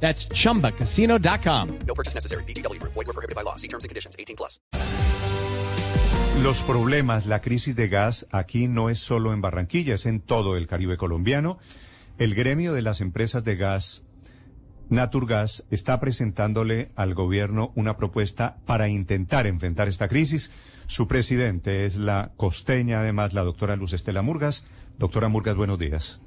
That's chumbacasino.com. No purchase necessary. BGW. Void were prohibited by law. See terms and conditions. 18 plus. Los problemas, la crisis de gas aquí no es solo en Barranquilla, es en todo el Caribe colombiano. El gremio de las empresas de gas, Naturgas, está presentándole al gobierno una propuesta para intentar enfrentar esta crisis. Su presidente es la costeña, además, la doctora Luz Estela Murgas. Doctora Murgas, buenos días.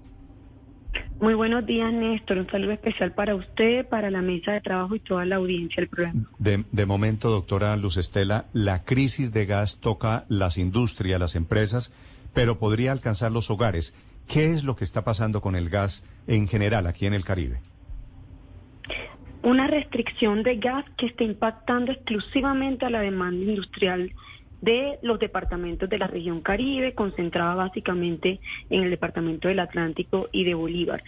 Muy buenos días, Néstor. Un saludo especial para usted, para la mesa de trabajo y toda la audiencia del programa. De, de momento, doctora Luz Estela, la crisis de gas toca las industrias, las empresas, pero podría alcanzar los hogares. ¿Qué es lo que está pasando con el gas en general aquí en el Caribe? Una restricción de gas que está impactando exclusivamente a la demanda industrial de los departamentos de la región Caribe, concentrada básicamente en el departamento del Atlántico y de Bolívar,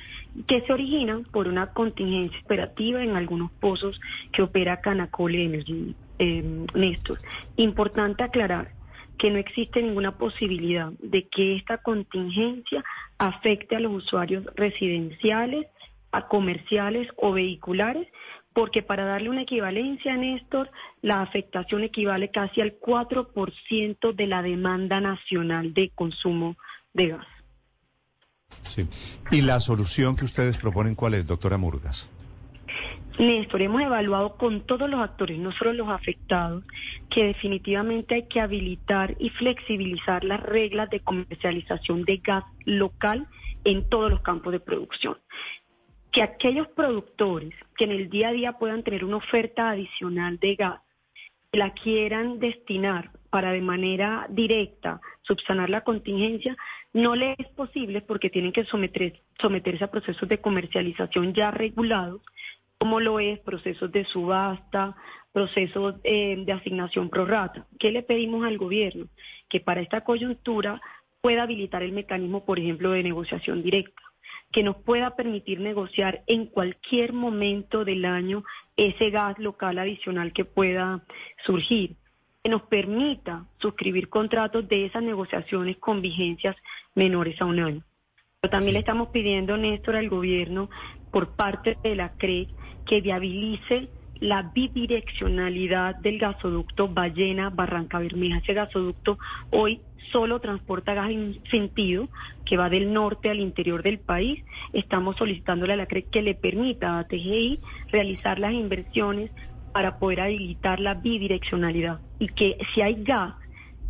que se originan por una contingencia operativa en algunos pozos que opera Canacol Energy. Eh, Néstor, importante aclarar que no existe ninguna posibilidad de que esta contingencia afecte a los usuarios residenciales, a comerciales o vehiculares, porque para darle una equivalencia, Néstor, la afectación equivale casi al 4% de la demanda nacional de consumo de gas. Sí. ¿Y la solución que ustedes proponen cuál es, doctora Murgas? Néstor, hemos evaluado con todos los actores, no solo los afectados, que definitivamente hay que habilitar y flexibilizar las reglas de comercialización de gas local en todos los campos de producción que aquellos productores que en el día a día puedan tener una oferta adicional de gas, la quieran destinar para de manera directa subsanar la contingencia, no le es posible porque tienen que someter, someterse a procesos de comercialización ya regulados, como lo es procesos de subasta, procesos eh, de asignación prorrata. ¿Qué le pedimos al gobierno? Que para esta coyuntura pueda habilitar el mecanismo, por ejemplo, de negociación directa que nos pueda permitir negociar en cualquier momento del año ese gas local adicional que pueda surgir, que nos permita suscribir contratos de esas negociaciones con vigencias menores a un año. Pero también le estamos pidiendo, Néstor, al gobierno, por parte de la CRE, que viabilice la bidireccionalidad del gasoducto Ballena Barranca Bermeja. Ese gasoducto hoy solo transporta gas en sentido que va del norte al interior del país. Estamos solicitándole a la CRE que le permita a TGI realizar las inversiones para poder habilitar la bidireccionalidad y que si hay gas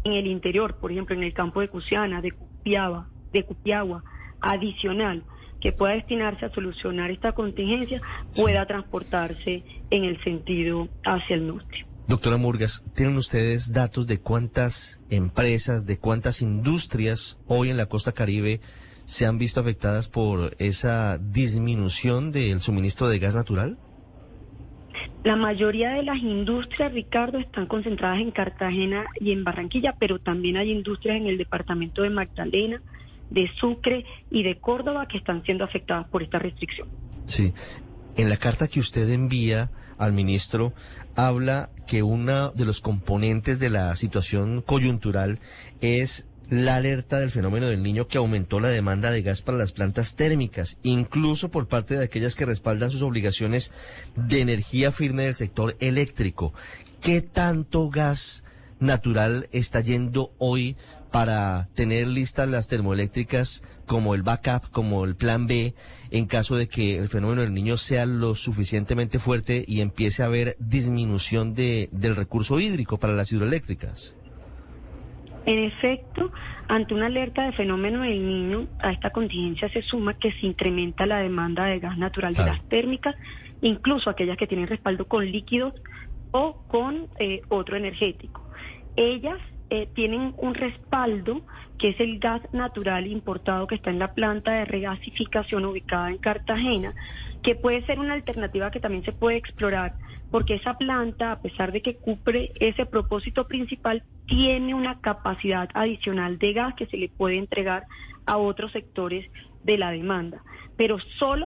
en el interior, por ejemplo en el campo de Cusiana, de Cupiagua, de Cupiagua, adicional, que pueda destinarse a solucionar esta contingencia, pueda transportarse en el sentido hacia el norte. Doctora Murgas, ¿tienen ustedes datos de cuántas empresas, de cuántas industrias hoy en la costa caribe se han visto afectadas por esa disminución del suministro de gas natural? La mayoría de las industrias, Ricardo, están concentradas en Cartagena y en Barranquilla, pero también hay industrias en el departamento de Magdalena, de Sucre y de Córdoba que están siendo afectadas por esta restricción. Sí. En la carta que usted envía al ministro, habla que uno de los componentes de la situación coyuntural es la alerta del fenómeno del niño que aumentó la demanda de gas para las plantas térmicas, incluso por parte de aquellas que respaldan sus obligaciones de energía firme del sector eléctrico. ¿Qué tanto gas natural está yendo hoy para tener listas las termoeléctricas como el backup, como el plan B, en caso de que el fenómeno del niño sea lo suficientemente fuerte y empiece a haber disminución de, del recurso hídrico para las hidroeléctricas? En efecto, ante una alerta de fenómeno del niño, a esta contingencia se suma que se incrementa la demanda de gas natural de las térmicas, incluso aquellas que tienen respaldo con líquidos o con eh, otro energético. Ellas eh, tienen un respaldo, que es el gas natural importado que está en la planta de regasificación ubicada en Cartagena, que puede ser una alternativa que también se puede explorar, porque esa planta, a pesar de que cumple ese propósito principal, tiene una capacidad adicional de gas que se le puede entregar a otros sectores de la demanda, pero solo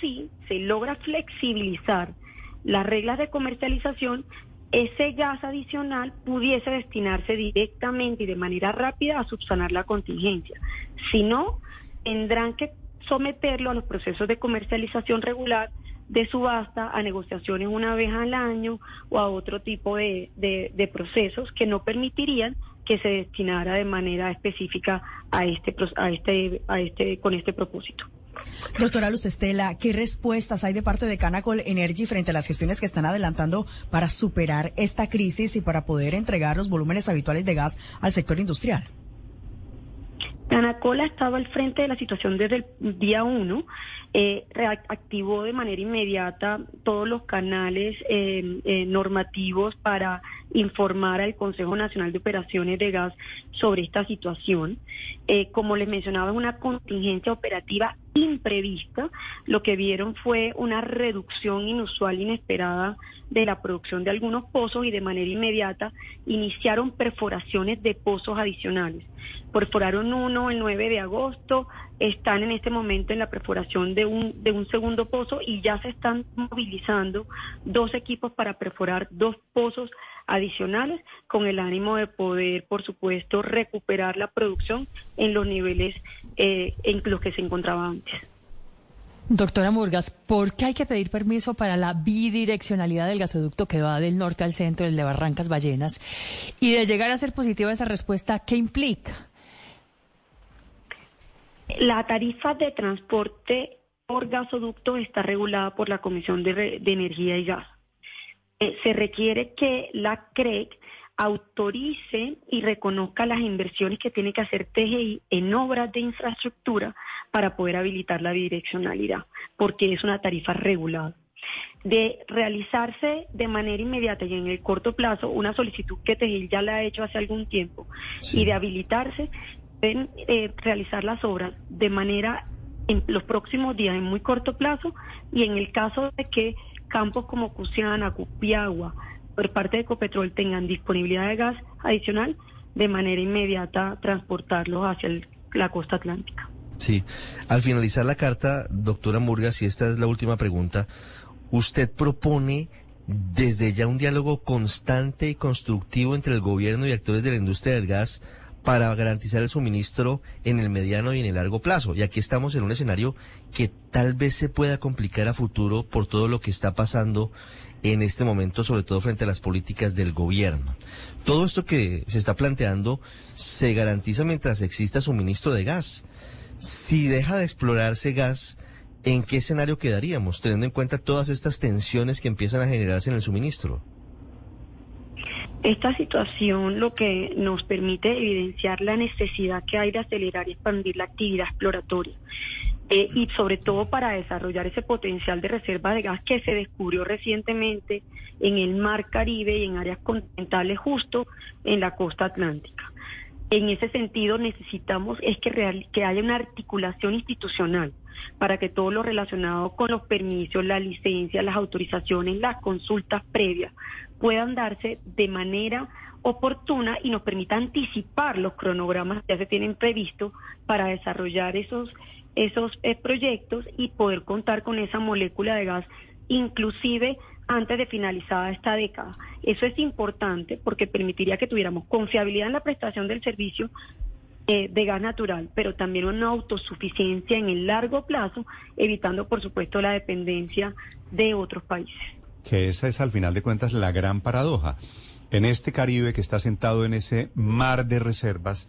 Si se logra flexibilizar las reglas de comercialización, ese gas adicional pudiese destinarse directamente y de manera rápida a subsanar la contingencia. Si no, tendrán que someterlo a los procesos de comercialización regular de subasta, a negociaciones una vez al año o a otro tipo de, procesos que no permitirían que se destinara de manera específica a este, a este, a este, con este propósito. Doctora Luz Estela, ¿qué respuestas hay de parte de Canacol Energy frente a las gestiones que están adelantando para superar esta crisis y para poder entregar los volúmenes habituales de gas al sector industrial? Canacol ha estado al frente de la situación desde el día uno, eh, reactivó de manera inmediata todos los canales eh, eh, normativos para informar al Consejo Nacional de Operaciones de Gas sobre esta situación. Eh, como les mencionaba, es una contingencia operativa imprevista. Lo que vieron fue una reducción inusual, inesperada de la producción de algunos pozos y de manera inmediata iniciaron perforaciones de pozos adicionales. Perforaron uno el 9 de agosto, están en este momento en la perforación de un, de un segundo pozo y ya se están movilizando dos equipos para perforar dos pozos adicionales con el ánimo de poder, por supuesto, recuperar la producción en los niveles eh, en los que se encontraba antes. Doctora Murgas, ¿por qué hay que pedir permiso para la bidireccionalidad del gasoducto que va del norte al centro, el de Barrancas Ballenas? Y de llegar a ser positiva esa respuesta, ¿qué implica? La tarifa de transporte por gasoducto está regulada por la Comisión de, Re- de Energía y Gas. Eh, se requiere que la CREC autorice y reconozca las inversiones que tiene que hacer TGI en obras de infraestructura para poder habilitar la bidireccionalidad, porque es una tarifa regulada. De realizarse de manera inmediata y en el corto plazo una solicitud que TGI ya la ha hecho hace algún tiempo y de habilitarse, pueden eh, realizar las obras de manera en los próximos días, en muy corto plazo, y en el caso de que campos como Cusiana, Cupiagua, por parte de Ecopetrol tengan disponibilidad de gas adicional, de manera inmediata transportarlos hacia el- la costa atlántica. Sí. Al finalizar la carta, doctora Murgas, y esta es la última pregunta, usted propone desde ya un diálogo constante y constructivo entre el gobierno y actores de la industria del gas para garantizar el suministro en el mediano y en el largo plazo. Y aquí estamos en un escenario que tal vez se pueda complicar a futuro por todo lo que está pasando en este momento, sobre todo frente a las políticas del gobierno. Todo esto que se está planteando se garantiza mientras exista suministro de gas. Si deja de explorarse gas, ¿en qué escenario quedaríamos, teniendo en cuenta todas estas tensiones que empiezan a generarse en el suministro? Esta situación lo que nos permite evidenciar la necesidad que hay de acelerar y expandir la actividad exploratoria. Eh, y sobre todo para desarrollar ese potencial de reserva de gas que se descubrió recientemente en el Mar Caribe y en áreas continentales justo en la costa atlántica. En ese sentido necesitamos es que, que haya una articulación institucional para que todo lo relacionado con los permisos, las licencias, las autorizaciones, las consultas previas puedan darse de manera oportuna y nos permita anticipar los cronogramas que ya se tienen previstos para desarrollar esos esos eh, proyectos y poder contar con esa molécula de gas inclusive antes de finalizada esta década. Eso es importante porque permitiría que tuviéramos confiabilidad en la prestación del servicio eh, de gas natural, pero también una autosuficiencia en el largo plazo, evitando por supuesto la dependencia de otros países. Que esa es al final de cuentas la gran paradoja. En este Caribe que está sentado en ese mar de reservas